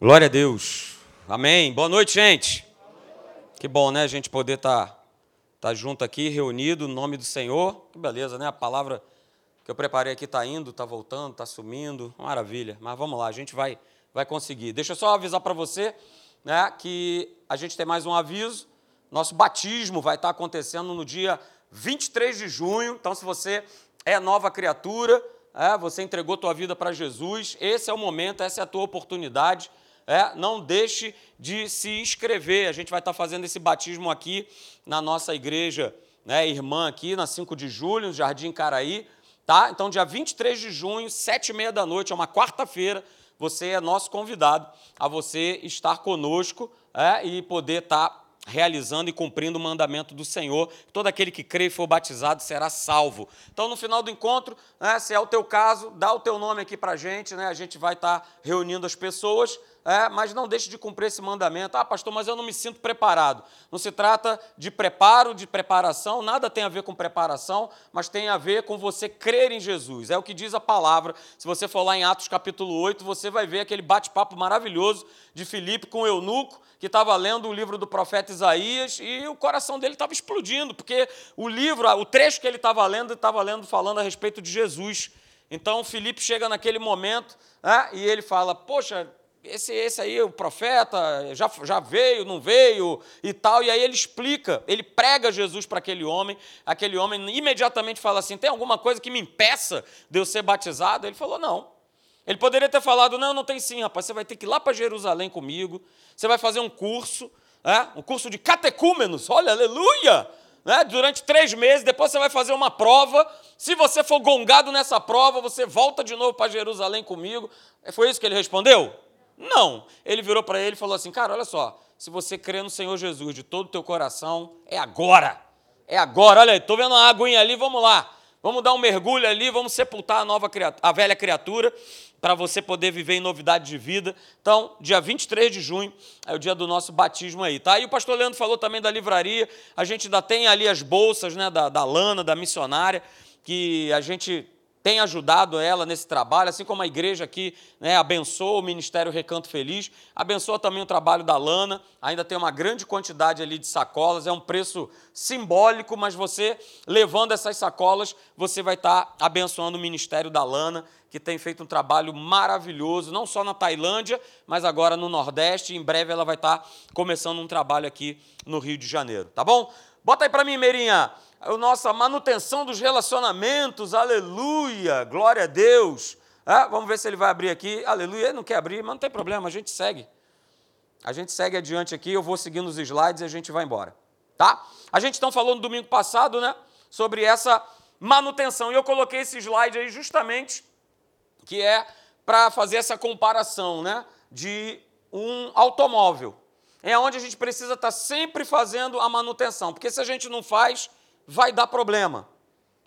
Glória a Deus. Amém. Boa noite, gente. Que bom, né, a gente poder estar tá, tá junto aqui, reunido, no nome do Senhor. Que beleza, né? A palavra que eu preparei aqui está indo, está voltando, está sumindo. Maravilha. Mas vamos lá, a gente vai, vai conseguir. Deixa eu só avisar para você né, que a gente tem mais um aviso. Nosso batismo vai estar tá acontecendo no dia 23 de junho. Então, se você é nova criatura, é, você entregou tua vida para Jesus, esse é o momento, essa é a tua oportunidade é, não deixe de se inscrever. A gente vai estar fazendo esse batismo aqui na nossa igreja né, irmã aqui, na 5 de julho, no Jardim Caraí. Tá? Então, dia 23 de junho, sete e meia da noite, é uma quarta-feira, você é nosso convidado a você estar conosco é, e poder estar realizando e cumprindo o mandamento do Senhor. Todo aquele que crê e for batizado será salvo. Então, no final do encontro, né, se é o teu caso, dá o teu nome aqui para a gente, né, a gente vai estar reunindo as pessoas é, mas não deixe de cumprir esse mandamento. Ah, pastor, mas eu não me sinto preparado. Não se trata de preparo, de preparação, nada tem a ver com preparação, mas tem a ver com você crer em Jesus. É o que diz a palavra. Se você for lá em Atos capítulo 8, você vai ver aquele bate-papo maravilhoso de Filipe com o eunuco, que estava lendo o livro do profeta Isaías e o coração dele estava explodindo, porque o livro, o trecho que ele estava lendo, estava lendo falando a respeito de Jesus. Então Filipe chega naquele momento né, e ele fala: Poxa, esse, esse aí, o profeta, já, já veio, não veio e tal. E aí ele explica, ele prega Jesus para aquele homem. Aquele homem imediatamente fala assim: tem alguma coisa que me impeça de eu ser batizado? Ele falou: não. Ele poderia ter falado: não, não tem sim, rapaz, você vai ter que ir lá para Jerusalém comigo, você vai fazer um curso, é, um curso de catecúmenos, olha, aleluia! Né, durante três meses, depois você vai fazer uma prova. Se você for gongado nessa prova, você volta de novo para Jerusalém comigo. Foi isso que ele respondeu? Não. Ele virou para ele e falou assim: Cara, olha só, se você crê no Senhor Jesus de todo o teu coração, é agora. É agora. Olha aí, estou vendo uma aguinha ali, vamos lá. Vamos dar um mergulho ali, vamos sepultar a, nova, a velha criatura para você poder viver em novidade de vida. Então, dia 23 de junho é o dia do nosso batismo aí, tá? E o pastor Leandro falou também da livraria. A gente ainda tem ali as bolsas né, da, da lana, da missionária, que a gente tem ajudado ela nesse trabalho, assim como a igreja aqui né, abençoa o Ministério Recanto Feliz, abençoa também o trabalho da Lana, ainda tem uma grande quantidade ali de sacolas, é um preço simbólico, mas você, levando essas sacolas, você vai estar abençoando o Ministério da Lana, que tem feito um trabalho maravilhoso, não só na Tailândia, mas agora no Nordeste, em breve ela vai estar começando um trabalho aqui no Rio de Janeiro, tá bom? Bota aí para mim, Meirinha a nossa manutenção dos relacionamentos, aleluia, glória a Deus. Ah, vamos ver se ele vai abrir aqui, aleluia. Ele não quer abrir, mas não tem problema, a gente segue. A gente segue adiante aqui, eu vou seguindo os slides e a gente vai embora, tá? A gente então falou no domingo passado, né, sobre essa manutenção, e eu coloquei esse slide aí justamente, que é para fazer essa comparação, né, de um automóvel. É onde a gente precisa estar tá sempre fazendo a manutenção, porque se a gente não faz, vai dar problema.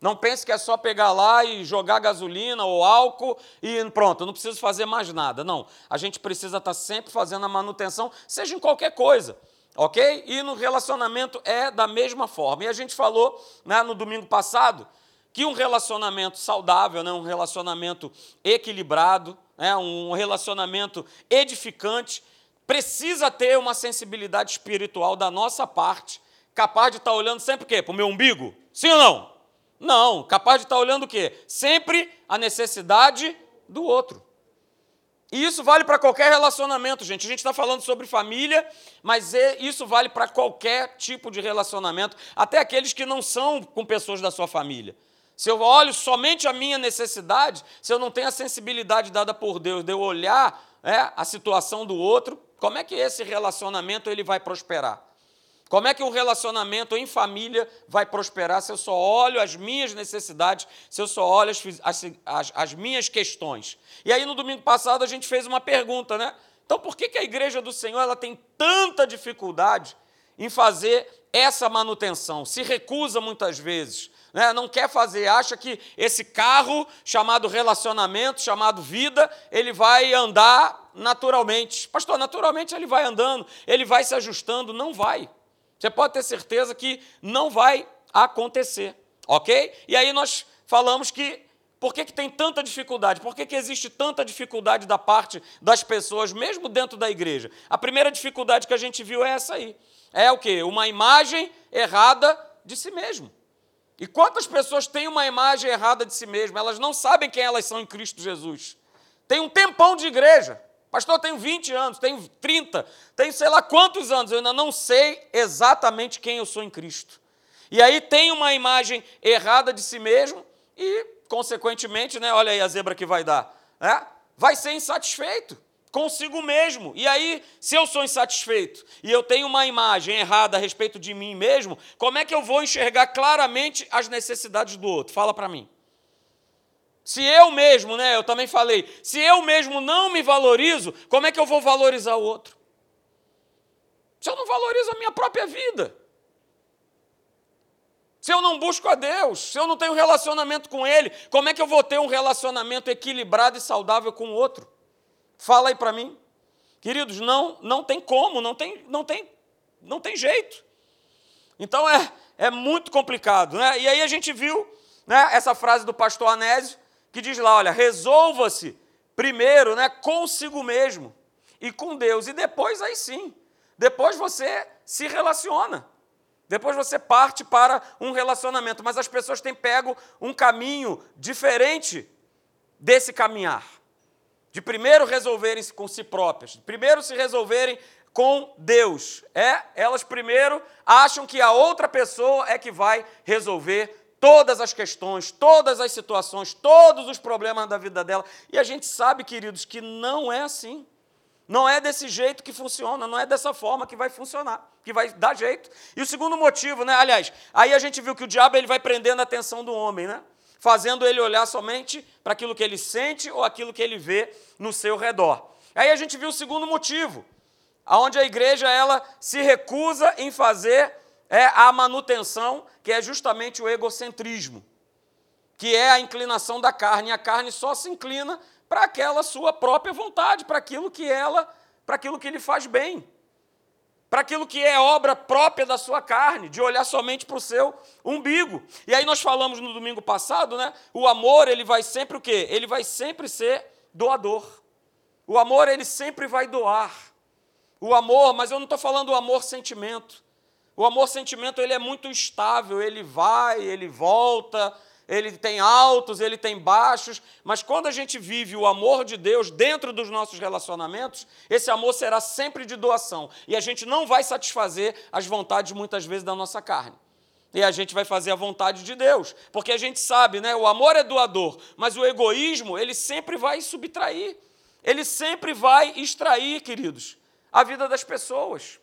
Não pense que é só pegar lá e jogar gasolina ou álcool e pronto, não preciso fazer mais nada. Não, a gente precisa estar sempre fazendo a manutenção, seja em qualquer coisa, ok? E no relacionamento é da mesma forma. E a gente falou né, no domingo passado que um relacionamento saudável, né, um relacionamento equilibrado, né, um relacionamento edificante, precisa ter uma sensibilidade espiritual da nossa parte capaz de estar tá olhando sempre o quê? Para o meu umbigo? Sim ou não? Não, capaz de estar tá olhando o quê? Sempre a necessidade do outro. E isso vale para qualquer relacionamento, gente. A gente está falando sobre família, mas é, isso vale para qualquer tipo de relacionamento, até aqueles que não são com pessoas da sua família. Se eu olho somente a minha necessidade, se eu não tenho a sensibilidade dada por Deus de eu olhar é, a situação do outro, como é que esse relacionamento ele vai prosperar? Como é que um relacionamento em família vai prosperar se eu só olho as minhas necessidades, se eu só olho as, as, as, minhas questões? E aí, no domingo passado, a gente fez uma pergunta, né? Então, por que, que a igreja do Senhor ela tem tanta dificuldade em fazer essa manutenção? Se recusa muitas vezes, né? não quer fazer, acha que esse carro chamado relacionamento, chamado vida, ele vai andar naturalmente. Pastor, naturalmente ele vai andando, ele vai se ajustando. Não vai. Você pode ter certeza que não vai acontecer, ok? E aí nós falamos que Por que, que tem tanta dificuldade? Por que, que existe tanta dificuldade da parte das pessoas, mesmo dentro da igreja? A primeira dificuldade que a gente viu é essa aí. É o quê? Uma imagem errada de si mesmo. E quantas pessoas têm uma imagem errada de si mesmo? Elas não sabem quem elas são em Cristo Jesus. Tem um tempão de igreja. Pastor, eu tenho 20 anos, tenho 30, tenho sei lá quantos anos, eu ainda não sei exatamente quem eu sou em Cristo. E aí tem uma imagem errada de si mesmo e, consequentemente, né, olha aí a zebra que vai dar, né, vai ser insatisfeito consigo mesmo. E aí, se eu sou insatisfeito e eu tenho uma imagem errada a respeito de mim mesmo, como é que eu vou enxergar claramente as necessidades do outro? Fala para mim. Se eu mesmo, né, eu também falei, se eu mesmo não me valorizo, como é que eu vou valorizar o outro? Se eu não valorizo a minha própria vida, se eu não busco a Deus, se eu não tenho relacionamento com Ele, como é que eu vou ter um relacionamento equilibrado e saudável com o outro? Fala aí para mim. Queridos, não, não tem como, não tem, não tem, não tem jeito. Então é, é muito complicado. Né? E aí a gente viu né, essa frase do pastor Anésio, que diz lá: olha, resolva-se primeiro né, consigo mesmo e com Deus, e depois aí sim, depois você se relaciona. Depois você parte para um relacionamento, mas as pessoas têm pego um caminho diferente desse caminhar de primeiro resolverem-se com si próprias, de primeiro se resolverem com Deus. É, elas primeiro acham que a outra pessoa é que vai resolver todas as questões, todas as situações, todos os problemas da vida dela. E a gente sabe, queridos, que não é assim. Não é desse jeito que funciona, não é dessa forma que vai funcionar, que vai dar jeito. E o segundo motivo, né? Aliás, aí a gente viu que o diabo ele vai prendendo a atenção do homem, né? fazendo ele olhar somente para aquilo que ele sente ou aquilo que ele vê no seu redor. Aí a gente viu o segundo motivo, aonde a igreja ela se recusa em fazer é, a manutenção, que é justamente o egocentrismo, que é a inclinação da carne. E a carne só se inclina para aquela sua própria vontade, para aquilo que ela, para aquilo que lhe faz bem para aquilo que é obra própria da sua carne, de olhar somente para o seu umbigo. E aí nós falamos no domingo passado, né? O amor, ele vai sempre o quê? Ele vai sempre ser doador. O amor, ele sempre vai doar. O amor, mas eu não estou falando do amor sentimento. O amor sentimento, ele é muito estável, ele vai, ele volta, ele tem altos, ele tem baixos, mas quando a gente vive o amor de Deus dentro dos nossos relacionamentos, esse amor será sempre de doação e a gente não vai satisfazer as vontades muitas vezes da nossa carne. E a gente vai fazer a vontade de Deus, porque a gente sabe, né? O amor é doador, mas o egoísmo, ele sempre vai subtrair, ele sempre vai extrair, queridos, a vida das pessoas.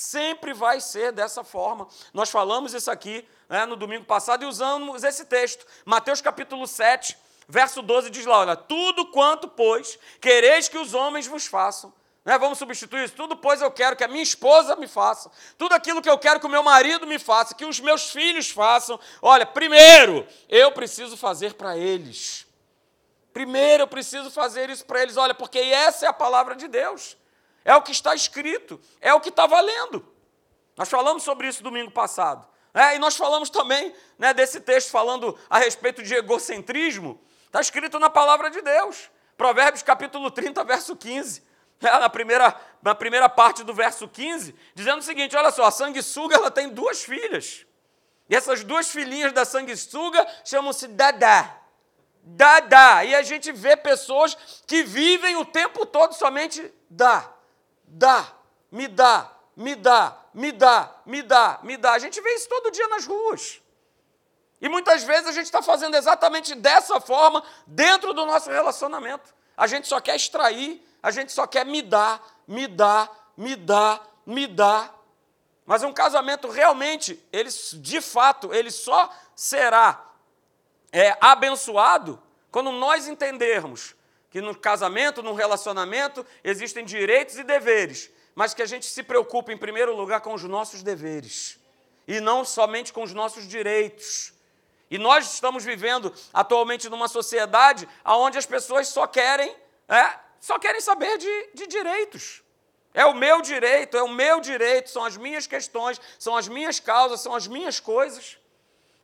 Sempre vai ser dessa forma. Nós falamos isso aqui né, no domingo passado e usamos esse texto. Mateus capítulo 7, verso 12 diz lá: olha, tudo quanto, pois, quereis que os homens vos façam. Né, vamos substituir isso. Tudo, pois, eu quero que a minha esposa me faça. Tudo aquilo que eu quero que o meu marido me faça, que os meus filhos façam. Olha, primeiro, eu preciso fazer para eles. Primeiro eu preciso fazer isso para eles. Olha, porque essa é a palavra de Deus. É o que está escrito, é o que está valendo. Nós falamos sobre isso domingo passado. É, e nós falamos também né, desse texto falando a respeito de egocentrismo. Está escrito na palavra de Deus. Provérbios capítulo 30, verso 15. É, na, primeira, na primeira parte do verso 15, dizendo o seguinte: olha só, a sanguessuga ela tem duas filhas. E essas duas filhinhas da sanguessuga chamam-se Dadá. Dadá. E a gente vê pessoas que vivem o tempo todo somente dá dá, me dá, me dá, me dá, me dá, me dá. A gente vê isso todo dia nas ruas. E muitas vezes a gente está fazendo exatamente dessa forma dentro do nosso relacionamento. A gente só quer extrair, a gente só quer me dar, me dar, me dar, me dar. Mas um casamento realmente, ele de fato, ele só será é, abençoado quando nós entendermos que no casamento, no relacionamento, existem direitos e deveres, mas que a gente se preocupe, em primeiro lugar, com os nossos deveres e não somente com os nossos direitos. E nós estamos vivendo atualmente numa sociedade onde as pessoas só querem, é, só querem saber de, de direitos. É o meu direito, é o meu direito, são as minhas questões, são as minhas causas, são as minhas coisas.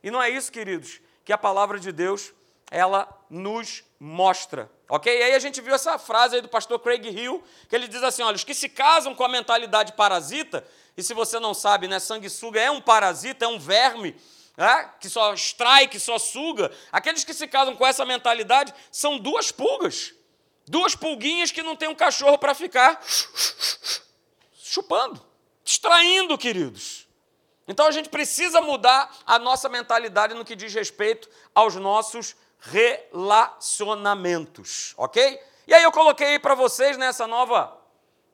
E não é isso, queridos, que a palavra de Deus ela nos mostra. Ok? E aí a gente viu essa frase aí do pastor Craig Hill, que ele diz assim: olha, os que se casam com a mentalidade parasita, e se você não sabe, né, sanguessuga é um parasita, é um verme, né, que só extrai, que só suga. Aqueles que se casam com essa mentalidade são duas pulgas. Duas pulguinhas que não tem um cachorro para ficar chupando, extraindo, queridos. Então a gente precisa mudar a nossa mentalidade no que diz respeito aos nossos relacionamentos, ok? E aí eu coloquei para vocês nessa né, nova,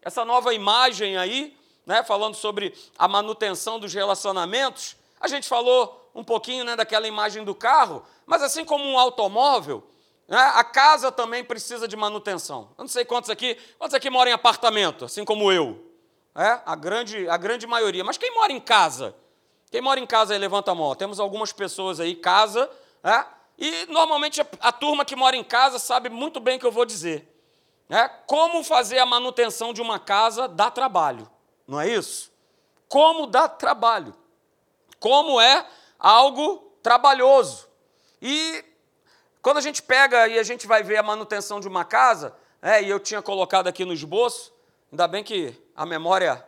essa nova imagem aí, né, falando sobre a manutenção dos relacionamentos. A gente falou um pouquinho né, daquela imagem do carro, mas assim como um automóvel, né, a casa também precisa de manutenção. Eu não sei quantos aqui, quantos aqui moram em apartamento, assim como eu. É, a grande, a grande maioria. Mas quem mora em casa? Quem mora em casa aí, levanta a mão. Temos algumas pessoas aí, casa, é, e normalmente a, turma que mora em casa sabe muito bem o que eu vou dizer. É, como fazer a manutenção de uma casa dá trabalho, não é isso? Como dá trabalho. Como é algo trabalhoso. E quando a gente pega e a gente vai ver a manutenção de uma casa, é, e eu tinha colocado aqui no esboço, ainda bem que a memória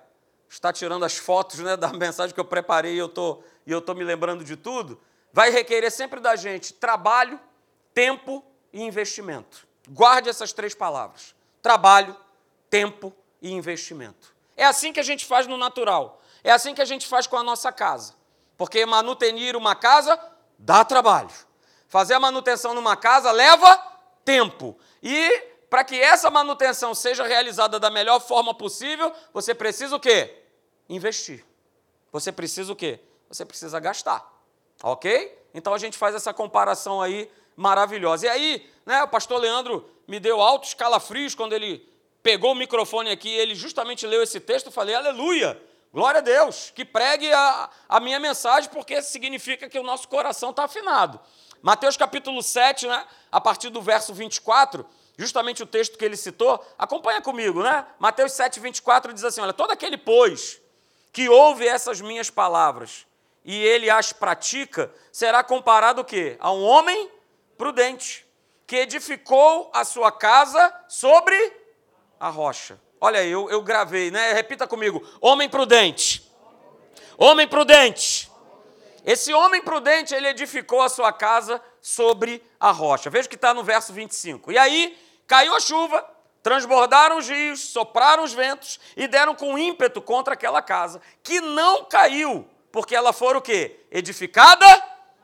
está tirando as fotos né, da mensagem que eu preparei e eu tô, estou me lembrando de tudo, vai requerer sempre da gente trabalho, tempo e investimento. Guarde essas três palavras: trabalho, tempo e investimento. É assim que a gente faz no natural. É assim que a gente faz com a nossa casa. Porque manutenir uma casa dá trabalho. Fazer a manutenção numa casa leva tempo. E para que essa manutenção seja realizada da melhor forma possível, você precisa o quê? Investir. Você precisa o quê? Você precisa gastar. Ok? Então a gente faz essa comparação aí maravilhosa. E aí, né, o pastor Leandro me deu altos calafrios quando ele pegou o microfone aqui ele justamente leu esse texto. Eu falei, aleluia! Glória a Deus, que pregue a, a minha mensagem, porque significa que o nosso coração está afinado. Mateus capítulo 7, né, a partir do verso 24, justamente o texto que ele citou, acompanha comigo, né? Mateus 7, 24 diz assim: Olha, todo aquele, pois, que ouve essas minhas palavras e ele as pratica, será comparado o quê? A um homem prudente, que edificou a sua casa sobre a rocha. Olha aí, eu, eu gravei, né? Repita comigo: homem prudente. Homem prudente. Esse homem prudente, ele edificou a sua casa sobre a rocha. Veja que está no verso 25. E aí, caiu a chuva, transbordaram os rios, sopraram os ventos e deram com ímpeto contra aquela casa, que não caiu, porque ela foi o quê? Edificada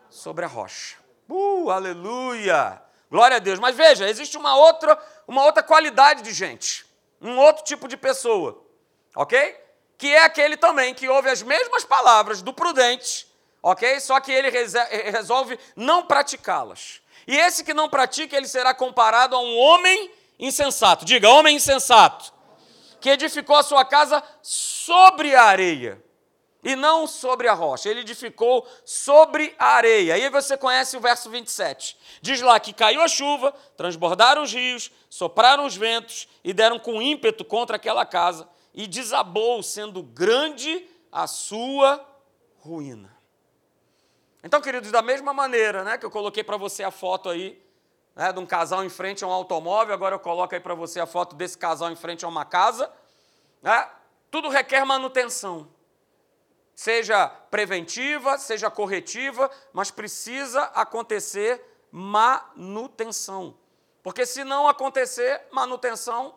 sobre a rocha. Uh, aleluia! Glória a Deus. Mas veja, existe uma outra, uma outra qualidade de gente, um outro tipo de pessoa, ok? Que é aquele também que ouve as mesmas palavras do prudente, ok? Só que ele resolve não praticá-las. E esse que não pratica, ele será comparado a um homem insensato. Diga, homem insensato, que edificou a sua casa sobre a areia e não sobre a rocha. Ele edificou sobre a areia. Aí você conhece o verso 27. Diz lá que caiu a chuva, transbordaram os rios, sopraram os ventos e deram com ímpeto contra aquela casa e desabou, sendo grande a sua ruína. Então, queridos, da mesma maneira né, que eu coloquei para você a foto aí né, de um casal em frente a um automóvel, agora eu coloco aí para você a foto desse casal em frente a uma casa. Né, tudo requer manutenção. Seja preventiva, seja corretiva, mas precisa acontecer manutenção. Porque se não acontecer manutenção,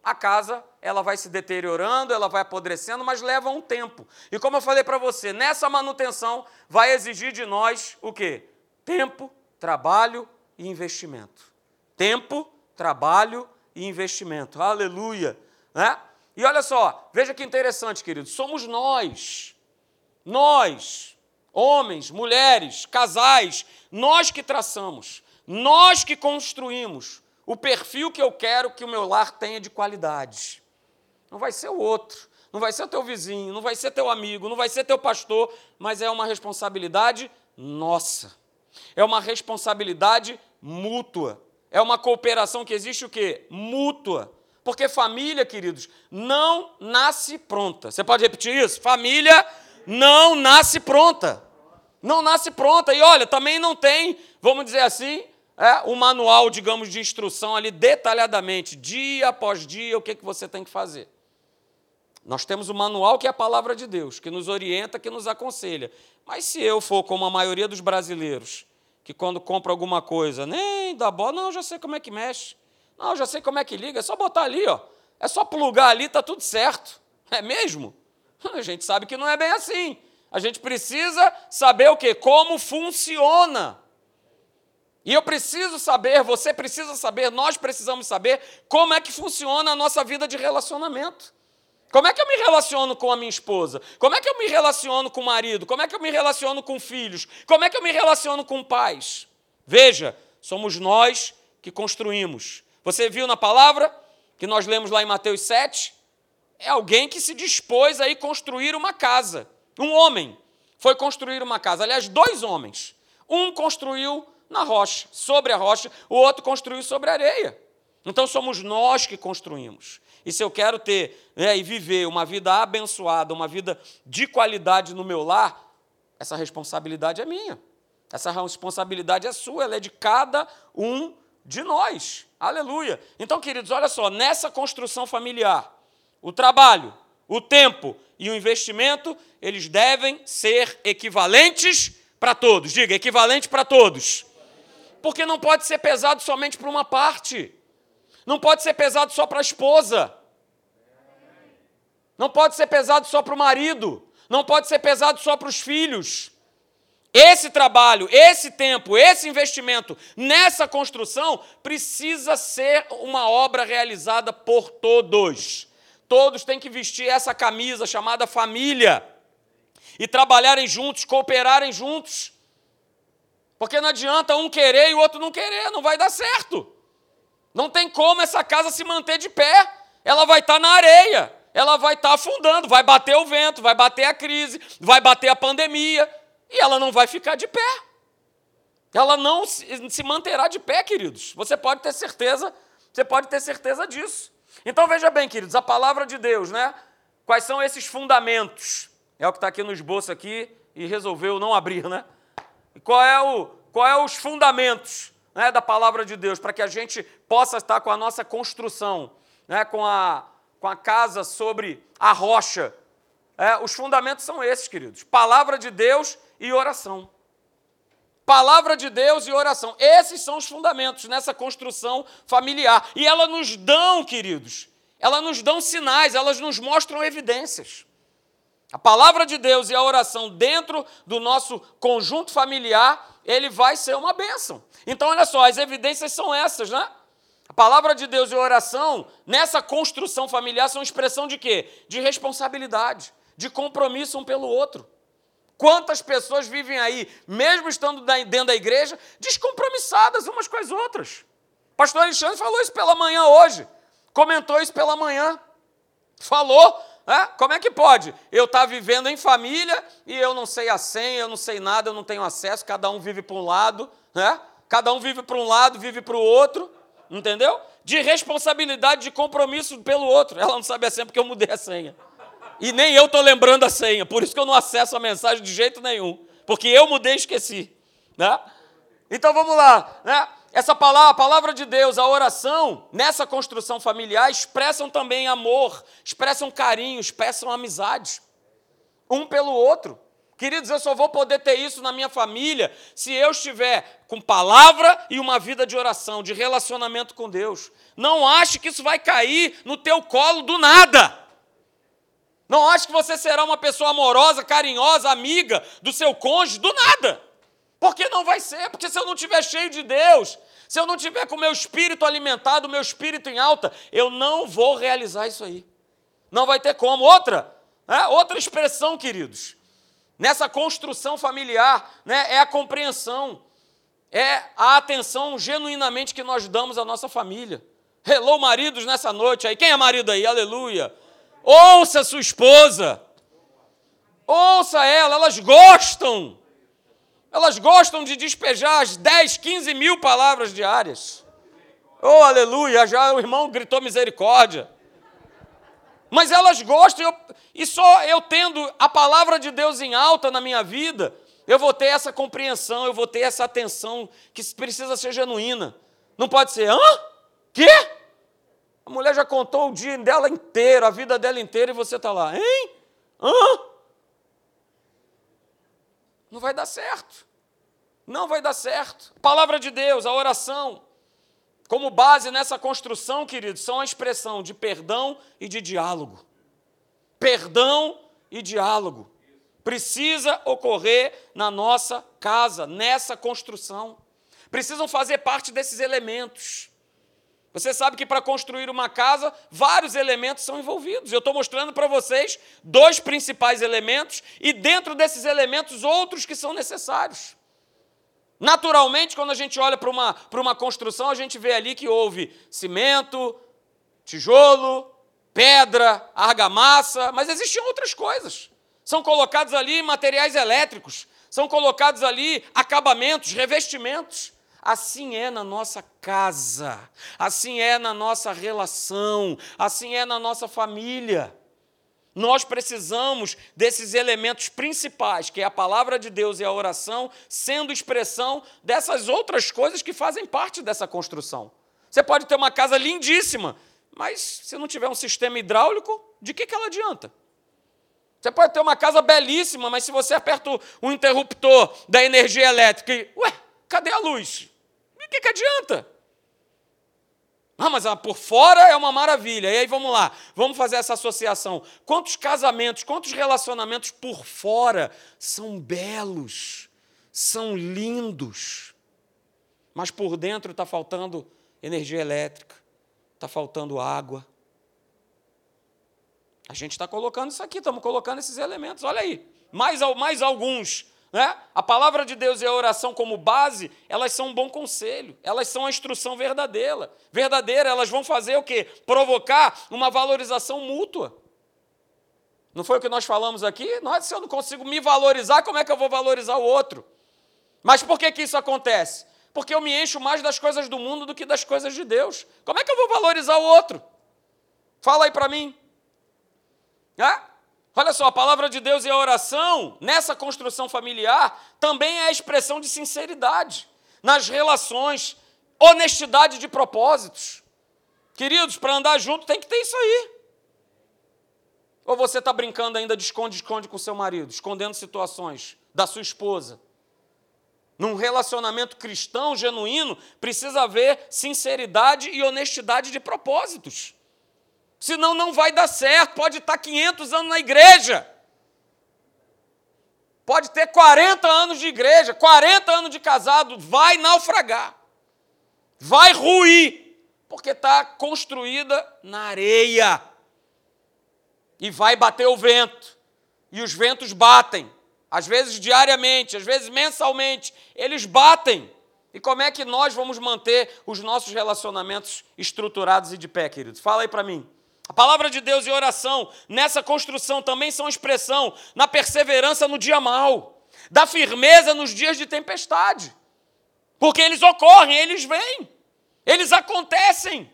a casa ela vai se deteriorando, ela vai apodrecendo, mas leva um tempo. E como eu falei para você, nessa manutenção vai exigir de nós o quê? Tempo, trabalho e investimento. Tempo, trabalho e investimento. Aleluia, né? E olha só, veja que interessante, querido. Somos nós, nós, homens, mulheres, casais, nós que traçamos, nós que construímos o perfil que eu quero que o meu lar tenha de qualidade. Não vai ser o outro, não vai ser o teu vizinho, não vai ser teu amigo, não vai ser teu pastor, mas é uma responsabilidade nossa. É uma responsabilidade mútua. É uma cooperação que existe o quê? Mútua. Porque família, queridos, não nasce pronta. Você pode repetir isso? Família não nasce pronta. Não nasce pronta. E olha, também não tem, vamos dizer assim, é, o manual, digamos, de instrução ali detalhadamente, dia após dia, o que, que você tem que fazer. Nós temos o manual que é a palavra de Deus, que nos orienta, que nos aconselha. Mas se eu for como a maioria dos brasileiros, que quando compra alguma coisa, nem dá bola, não, já sei como é que mexe. Não, já sei como é que liga, é só botar ali, ó. É só plugar ali, tá tudo certo. É mesmo? A gente sabe que não é bem assim. A gente precisa saber o quê? Como funciona. E eu preciso saber, você precisa saber, nós precisamos saber como é que funciona a nossa vida de relacionamento. Como é que eu me relaciono com a minha esposa? Como é que eu me relaciono com o marido? Como é que eu me relaciono com filhos? Como é que eu me relaciono com pais? Veja, somos nós que construímos. Você viu na palavra que nós lemos lá em Mateus 7? É alguém que se dispôs a ir construir uma casa. Um homem foi construir uma casa. Aliás, dois homens. Um construiu na rocha, sobre a rocha, o outro construiu sobre a areia. Então somos nós que construímos. E se eu quero ter né, e viver uma vida abençoada, uma vida de qualidade no meu lar, essa responsabilidade é minha. Essa responsabilidade é sua, ela é de cada um de nós. Aleluia. Então, queridos, olha só, nessa construção familiar, o trabalho, o tempo e o investimento, eles devem ser equivalentes para todos. Diga, equivalente para todos. Porque não pode ser pesado somente para uma parte. Não pode ser pesado só para a esposa. Não pode ser pesado só para o marido. Não pode ser pesado só para os filhos. Esse trabalho, esse tempo, esse investimento nessa construção precisa ser uma obra realizada por todos. Todos têm que vestir essa camisa chamada família e trabalharem juntos, cooperarem juntos. Porque não adianta um querer e o outro não querer, não vai dar certo. Não tem como essa casa se manter de pé, ela vai estar na areia, ela vai estar afundando, vai bater o vento, vai bater a crise, vai bater a pandemia, e ela não vai ficar de pé. Ela não se manterá de pé, queridos. Você pode ter certeza, você pode ter certeza disso. Então veja bem, queridos, a palavra de Deus, né? Quais são esses fundamentos? É o que está aqui no esboço aqui e resolveu não abrir, né? Qual é o, qual é os fundamentos? né, da palavra de Deus, para que a gente possa estar com a nossa construção, né, com, a, com a casa sobre a rocha. É, os fundamentos são esses, queridos: palavra de Deus e oração. Palavra de Deus e oração. Esses são os fundamentos nessa construção familiar. E elas nos dão, queridos, elas nos dão sinais, elas nos mostram evidências. A palavra de Deus e a oração dentro do nosso conjunto familiar, ele vai ser uma bênção. Então, olha só, as evidências são essas, né? A palavra de Deus e a oração, nessa construção familiar, são expressão de quê? De responsabilidade, de compromisso um pelo outro. Quantas pessoas vivem aí, mesmo estando dentro da igreja, descompromissadas umas com as outras? Pastor Alexandre falou isso pela manhã hoje, comentou isso pela manhã. Falou é? Como é que pode? Eu estar tá vivendo em família e eu não sei a senha, eu não sei nada, eu não tenho acesso, cada um vive para um lado, né? cada um vive para um lado, vive para o outro, entendeu? De responsabilidade, de compromisso pelo outro. Ela não sabe a senha porque eu mudei a senha. E nem eu estou lembrando a senha, por isso que eu não acesso a mensagem de jeito nenhum, porque eu mudei e esqueci. Né? Então vamos lá. Né? Essa palavra, a palavra de Deus, a oração, nessa construção familiar, expressam também amor, expressam carinho, expressam amizade, um pelo outro. Queridos, eu só vou poder ter isso na minha família se eu estiver com palavra e uma vida de oração, de relacionamento com Deus. Não ache que isso vai cair no teu colo do nada. Não ache que você será uma pessoa amorosa, carinhosa, amiga do seu cônjuge do nada. Porque não vai ser, porque se eu não estiver cheio de Deus, se eu não tiver com o meu espírito alimentado, o meu espírito em alta, eu não vou realizar isso aí. Não vai ter como. Outra, né? outra expressão, queridos, nessa construção familiar, né? é a compreensão, é a atenção genuinamente que nós damos à nossa família. Hello, maridos, nessa noite aí. Quem é marido aí? Aleluia. Ouça sua esposa. Ouça ela, elas gostam elas gostam de despejar as 10, 15 mil palavras diárias. Oh, aleluia! Já o irmão gritou misericórdia. Mas elas gostam, eu, e só eu tendo a palavra de Deus em alta na minha vida, Eu vou ter essa compreensão, eu vou ter essa atenção que precisa ser genuína. Não pode ser, hã? Quê? Mulher já contou o dia dela inteiro, a vida dela inteira, e você está lá, hein? Hã? Não vai dar certo. Não vai dar certo. Palavra de Deus, a oração, como base nessa construção, queridos, são a expressão de perdão e de diálogo. Perdão e diálogo. Precisa ocorrer na nossa casa, nessa construção. Precisam fazer parte desses elementos. Você sabe que para construir uma casa, vários elementos são envolvidos. Eu estou mostrando para vocês dois principais elementos e, dentro desses elementos, outros que são necessários. Naturalmente, quando a gente olha para uma, para uma construção, a gente vê ali que houve cimento, tijolo, pedra, argamassa, mas existiam outras coisas. São colocados ali materiais elétricos, são colocados ali acabamentos, revestimentos. Assim é na nossa casa, assim é na nossa relação, assim é na nossa família. Nós precisamos desses elementos principais, que é a palavra de Deus e a oração, sendo expressão dessas outras coisas que fazem parte dessa construção. Você pode ter uma casa lindíssima, mas se não tiver um sistema hidráulico, de que, que ela adianta? Você pode ter uma casa belíssima, mas se você aperta o interruptor da energia elétrica e, ué, cadê a luz? Que, que adianta? Ah, mas ah, por fora é uma maravilha. E aí vamos lá, vamos fazer essa associação. Quantos casamentos, quantos relacionamentos por fora são belos, são lindos, mas por dentro está faltando energia elétrica, está faltando água. A gente está colocando isso aqui, estamos colocando esses elementos. Olha aí, mais, mais alguns né? A palavra de Deus e a oração como base, elas são um bom conselho, elas são a instrução verdadeira. Verdadeira, elas vão fazer o quê? Provocar uma valorização mútua. Não foi o que nós falamos aqui? Nós, se eu não consigo me valorizar, como é que eu vou valorizar o outro? Mas por que, que isso acontece? Porque eu me encho mais das coisas do mundo do que das coisas de Deus. Como é que eu vou valorizar o outro? Fala aí para mim. É? Olha só, a palavra de Deus e a oração, nessa construção familiar, também é a expressão de sinceridade nas relações, honestidade de propósitos. Queridos, para andar junto tem que ter isso aí. Ou você está brincando ainda de esconde-esconde com seu marido, escondendo situações da sua esposa? Num relacionamento cristão genuíno, precisa haver sinceridade e honestidade de propósitos senão não vai dar certo. Pode estar 500 anos na igreja, pode ter 40 anos de igreja, 40 anos de casado, vai naufragar, vai ruir, porque está construída na areia. E vai bater o vento, e os ventos batem, às vezes diariamente, às vezes mensalmente, eles batem. E como é que nós vamos manter os nossos relacionamentos estruturados e de pé, queridos? Fala aí para mim. A palavra de Deus e oração nessa construção também são expressão na perseverança no dia mal, da firmeza nos dias de tempestade. Porque eles ocorrem, eles vêm, eles acontecem.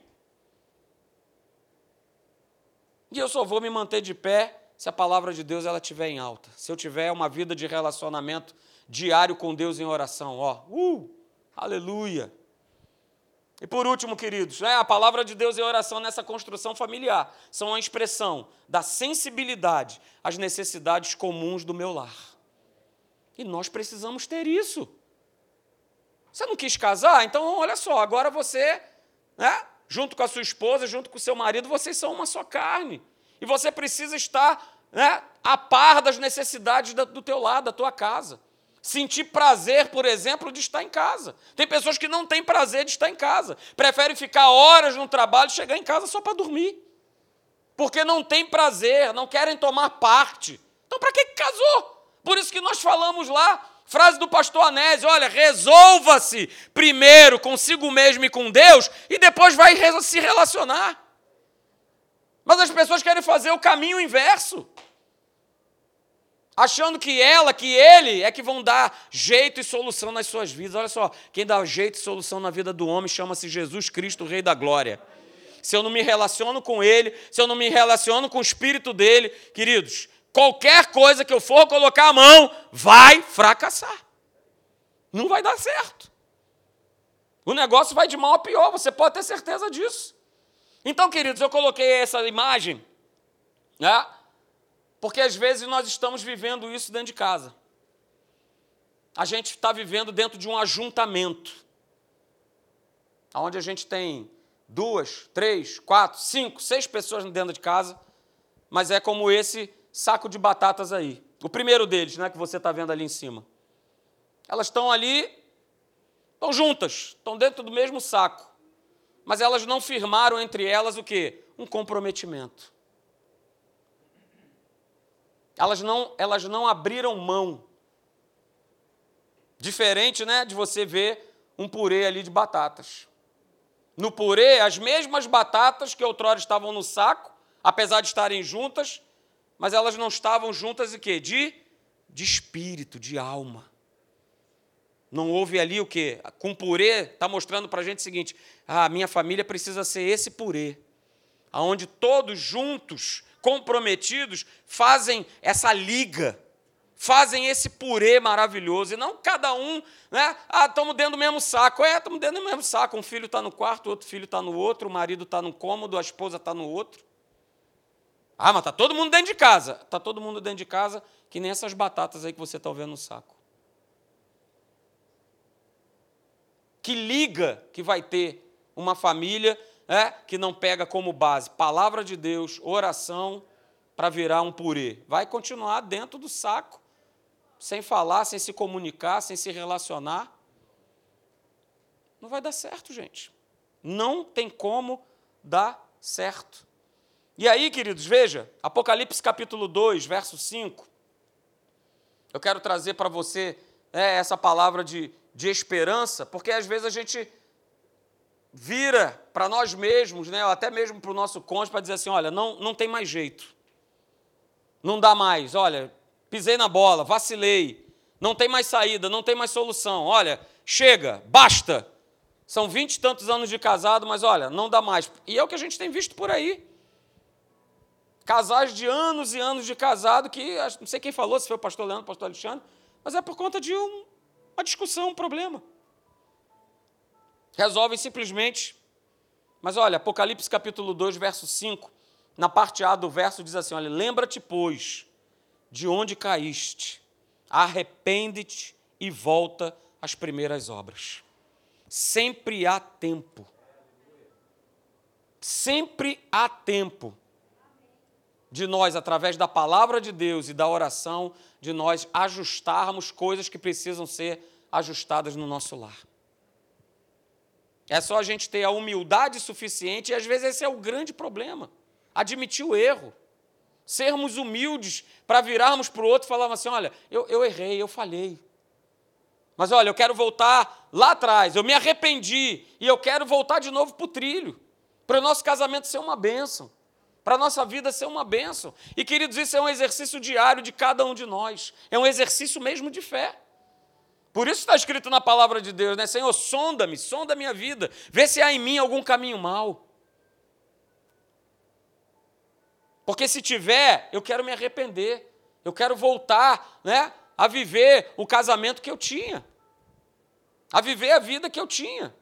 E eu só vou me manter de pé se a palavra de Deus ela estiver em alta. Se eu tiver uma vida de relacionamento diário com Deus em oração, ó. Uh, aleluia. E por último, queridos, né, a palavra de Deus e a oração nessa construção familiar são a expressão da sensibilidade às necessidades comuns do meu lar. E nós precisamos ter isso. Você não quis casar? Então, olha só, agora você, né, junto com a sua esposa, junto com o seu marido, vocês são uma só carne. E você precisa estar né, a par das necessidades do teu lado, da tua casa sentir prazer, por exemplo, de estar em casa. Tem pessoas que não têm prazer de estar em casa, preferem ficar horas no trabalho e chegar em casa só para dormir. Porque não tem prazer, não querem tomar parte. Então, para que casou? Por isso que nós falamos lá, frase do pastor Anésio: olha, resolva-se primeiro consigo mesmo e com Deus, e depois vai se relacionar. Mas as pessoas querem fazer o caminho inverso achando que ela, que ele é que vão dar jeito e solução nas suas vidas. Olha só, quem dá jeito e solução na vida do homem chama-se Jesus Cristo, Rei da Glória. Se eu não me relaciono com ele, se eu não me relaciono com o espírito dele, queridos, qualquer coisa que eu for colocar a mão vai fracassar. Não vai dar certo. O negócio vai de mal a pior, você pode ter certeza disso. Então, queridos, eu coloquei essa imagem, né? Porque às vezes nós estamos vivendo isso dentro de casa. A gente está vivendo dentro de um ajuntamento, onde a gente tem duas, três, quatro, cinco, seis pessoas dentro de casa, mas é como esse saco de batatas aí. O primeiro deles, né, que você está vendo ali em cima. Elas estão ali, estão juntas, estão dentro do mesmo saco. Mas elas não firmaram entre elas o quê? Um comprometimento. Elas não, elas não abriram mão. Diferente, né, de você ver um purê ali de batatas. No purê, as mesmas batatas que outrora estavam no saco, apesar de estarem juntas, mas elas não estavam juntas de quê? De, de espírito, de alma. Não houve ali o quê? Com purê, está mostrando para a gente o seguinte: ah, a minha família precisa ser esse purê, aonde todos juntos, comprometidos, fazem essa liga, fazem esse purê maravilhoso, e não cada um, né? Ah, estamos dentro do mesmo saco. É, estamos dentro do mesmo saco. Um filho está no quarto, outro filho está no outro, o marido está no cômodo, a esposa está no outro. Ah, mas está todo mundo dentro de casa. Está todo mundo dentro de casa, que nem essas batatas aí que você está vendo no saco. Que liga que vai ter uma família é, que não pega como base palavra de Deus, oração, para virar um purê. Vai continuar dentro do saco, sem falar, sem se comunicar, sem se relacionar. Não vai dar certo, gente. Não tem como dar certo. E aí, queridos, veja, Apocalipse capítulo 2, verso 5. Eu quero trazer para você é, essa palavra de, de esperança, porque às vezes a gente vira para nós mesmos, né, ou até mesmo para o nosso cônjuge, para dizer assim: olha, não, não tem mais jeito. Não dá mais, olha, pisei na bola, vacilei, não tem mais saída, não tem mais solução. Olha, chega, basta. São vinte e tantos anos de casado, mas olha, não dá mais. E é o que a gente tem visto por aí. Casais de anos e anos de casado que, não sei quem falou, se foi o pastor Leandro, o pastor Alexandre, mas é por conta de um, uma discussão, um problema. Resolvem simplesmente. Mas olha, Apocalipse capítulo 2, verso 5, na parte A do verso diz assim: olha, lembra-te, pois, de onde caíste, arrepende-te e volta às primeiras obras. Sempre há tempo. Sempre há tempo de nós, através da palavra de Deus e da oração, de nós ajustarmos coisas que precisam ser ajustadas no nosso lar. É só a gente ter a humildade suficiente, e às vezes esse é o grande problema. Admitir o erro. Sermos humildes para virarmos para o outro e falarmos assim: olha, eu, eu errei, eu falhei. Mas olha, eu quero voltar lá atrás, eu me arrependi e eu quero voltar de novo para o trilho, para o nosso casamento ser uma bênção para a nossa vida ser uma bênção. E, queridos, isso é um exercício diário de cada um de nós. É um exercício mesmo de fé. Por isso está escrito na palavra de Deus, né? Senhor, sonda-me, sonda a minha vida, vê se há em mim algum caminho mau. Porque se tiver, eu quero me arrepender. Eu quero voltar, né, a viver o casamento que eu tinha. A viver a vida que eu tinha.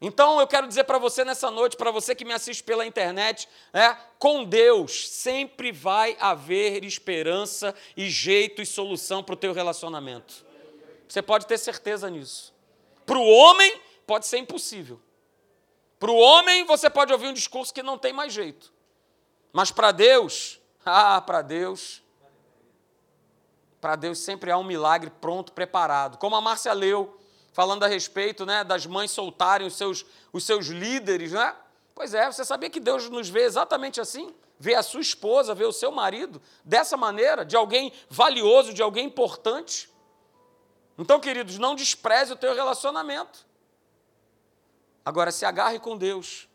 Então eu quero dizer para você nessa noite, para você que me assiste pela internet, né, com Deus sempre vai haver esperança e jeito e solução para o teu relacionamento. Você pode ter certeza nisso. Para o homem pode ser impossível. Para o homem você pode ouvir um discurso que não tem mais jeito. Mas para Deus, ah, para Deus, para Deus sempre há um milagre pronto, preparado. Como a Márcia leu falando a respeito né, das mães soltarem os seus, os seus líderes, né? Pois é, você sabia que Deus nos vê exatamente assim? Vê a sua esposa, vê o seu marido dessa maneira, de alguém valioso, de alguém importante. Então, queridos, não despreze o teu relacionamento. Agora, se agarre com Deus.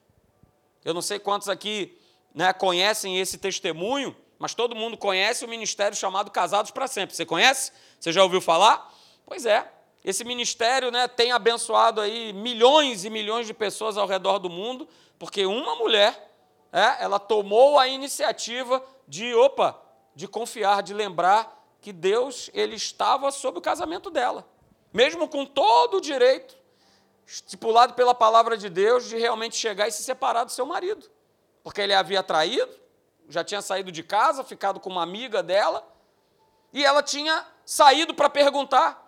Eu não sei quantos aqui né, conhecem esse testemunho, mas todo mundo conhece o ministério chamado Casados para Sempre. Você conhece? Você já ouviu falar? Pois é. Esse ministério né, tem abençoado aí milhões e milhões de pessoas ao redor do mundo, porque uma mulher, é, ela tomou a iniciativa de, opa, de confiar, de lembrar que Deus ele estava sobre o casamento dela, mesmo com todo o direito estipulado pela palavra de Deus de realmente chegar e se separar do seu marido, porque ele havia traído, já tinha saído de casa, ficado com uma amiga dela, e ela tinha saído para perguntar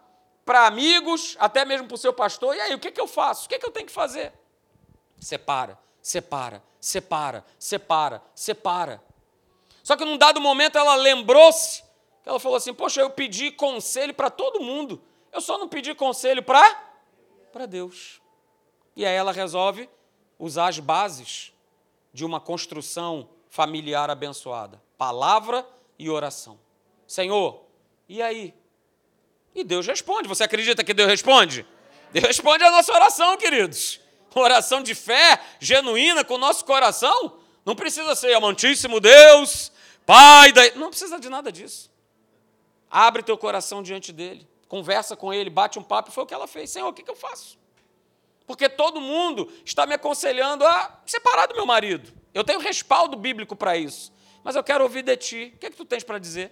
para amigos, até mesmo para o seu pastor, e aí, o que, que eu faço? O que, que eu tenho que fazer? Separa, separa, separa, separa, separa. Só que num dado momento ela lembrou-se, ela falou assim: Poxa, eu pedi conselho para todo mundo, eu só não pedi conselho para para Deus. E aí ela resolve usar as bases de uma construção familiar abençoada: palavra e oração. Senhor, e aí? E Deus responde. Você acredita que Deus responde? Deus responde a nossa oração, queridos. Oração de fé genuína com o nosso coração. Não precisa ser amantíssimo Deus, Pai da. Não precisa de nada disso. Abre teu coração diante dele conversa com ele, bate um papo, foi o que ela fez. Senhor, o que, eu faço? Porque todo mundo está me aconselhando a separar do meu marido. Eu tenho respaldo bíblico para isso. Mas eu quero ouvir de ti. O que, é que tu tens para dizer?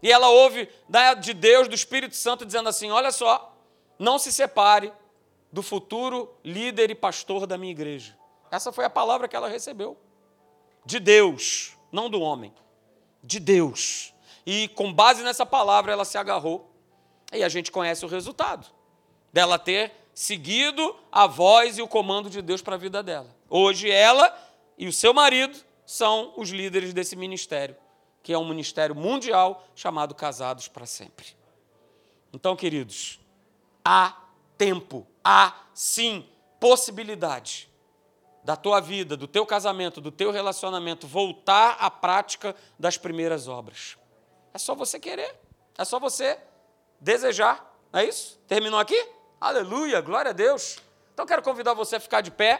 E ela ouve de Deus, do Espírito Santo, dizendo assim: Olha só, não se separe do futuro líder e pastor da minha igreja. Essa foi a palavra que ela recebeu. De Deus, não do homem. De Deus. E com base nessa palavra, ela se agarrou e a gente conhece o resultado dela ter seguido a voz e o comando de Deus para a vida dela. Hoje ela e o seu marido são os líderes desse ministério, que é um ministério mundial chamado Casados para Sempre. Então, queridos, há tempo, há sim possibilidade da tua vida, do teu casamento, do teu relacionamento voltar à prática das primeiras obras. É só você querer, é só você desejar. Não é isso? Terminou aqui? Aleluia, glória a Deus. Então quero convidar você a ficar de pé.